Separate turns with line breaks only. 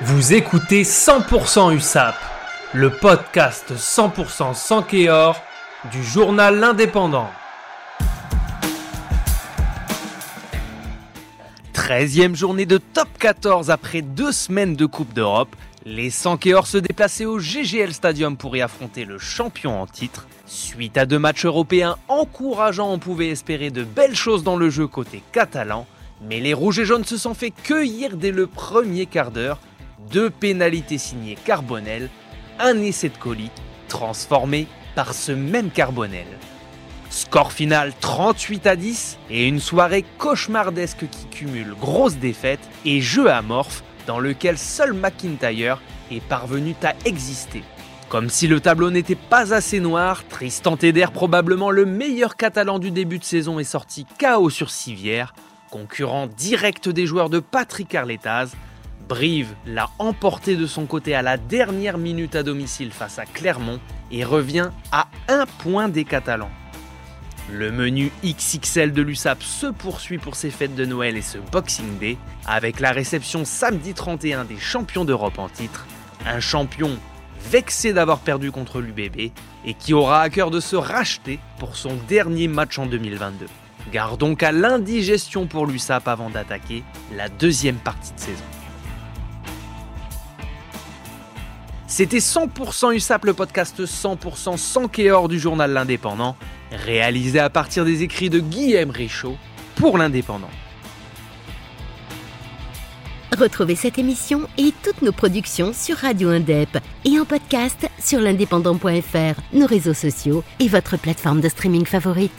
Vous écoutez 100% USAP, le podcast 100% sans du journal L'Indépendant. 13e journée de top 14 après deux semaines de Coupe d'Europe. Les Sankéors se déplaçaient au GGL Stadium pour y affronter le champion en titre. Suite à deux matchs européens encourageants, on pouvait espérer de belles choses dans le jeu côté catalan. Mais les Rouges et Jaunes se sont fait cueillir dès le premier quart d'heure deux pénalités signées Carbonel, un essai de colis transformé par ce même Carbonel. Score final 38 à 10 et une soirée cauchemardesque qui cumule grosses défaites et jeu amorphe dans lequel seul McIntyre est parvenu à exister. Comme si le tableau n'était pas assez noir, Tristan Teder, probablement le meilleur catalan du début de saison, est sorti KO sur Civière, concurrent direct des joueurs de Patrick Arletaz, Brive l'a emporté de son côté à la dernière minute à domicile face à Clermont et revient à un point des Catalans. Le menu XXL de l'USAP se poursuit pour ses fêtes de Noël et ce Boxing Day avec la réception samedi 31 des champions d'Europe en titre, un champion vexé d'avoir perdu contre l'UBB et qui aura à cœur de se racheter pour son dernier match en 2022. Gardons qu'à l'indigestion pour l'USAP avant d'attaquer la deuxième partie de saison. C'était 100% USAP, le podcast 100% sans Kéor du journal L'Indépendant, réalisé à partir des écrits de Guillaume Richaud pour L'Indépendant.
Retrouvez cette émission et toutes nos productions sur Radio Indep et en podcast sur l'indépendant.fr, nos réseaux sociaux et votre plateforme de streaming favorite.